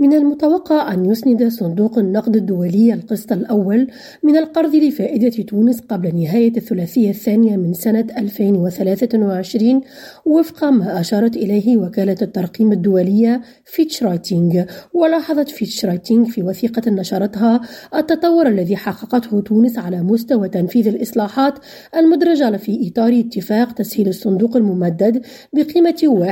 من المتوقع أن يسند صندوق النقد الدولي القسط الأول من القرض لفائدة تونس قبل نهاية الثلاثية الثانية من سنة 2023 وفق ما أشارت إليه وكالة الترقيم الدولية فيتش رايتينغ ولاحظت فيتش رايتينغ في وثيقة نشرتها التطور الذي حققته تونس على مستوى تنفيذ الإصلاحات المدرجة في إطار اتفاق تسهيل الصندوق الممدد بقيمة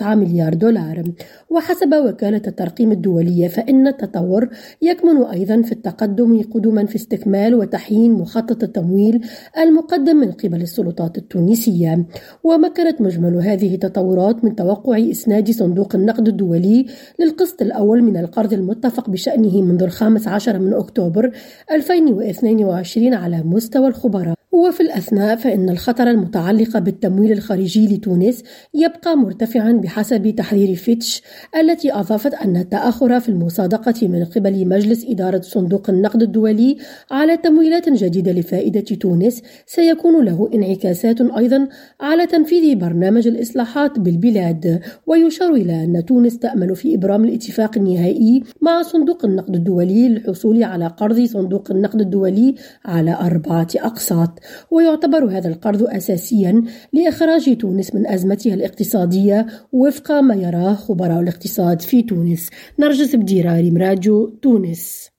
1.9 مليار دولار. وحسب وكالة الترقيم التنظيم الدولية فإن التطور يكمن أيضا في التقدم قدما في استكمال وتحيين مخطط التمويل المقدم من قبل السلطات التونسية. ومكنت مجمل هذه التطورات من توقع إسناد صندوق النقد الدولي للقسط الأول من القرض المتفق بشأنه منذ الخامس عشر من أكتوبر 2022 على مستوى الخبراء. وفي الأثناء فإن الخطر المتعلق بالتمويل الخارجي لتونس يبقى مرتفعا بحسب تحرير فيتش التي أضافت أن التأخر في المصادقة من قبل مجلس إدارة صندوق النقد الدولي على تمويلات جديدة لفائدة تونس سيكون له انعكاسات أيضا على تنفيذ برنامج الإصلاحات بالبلاد. ويشار إلى أن تونس تأمل في إبرام الاتفاق النهائي مع صندوق النقد الدولي للحصول على قرض صندوق النقد الدولي على أربعة أقساط. ويعتبر هذا القرض أساسيا لإخراج تونس من أزمتها الاقتصادية وفق ما يراه خبراء الاقتصاد في تونس. نرجس بديراري مراجو تونس.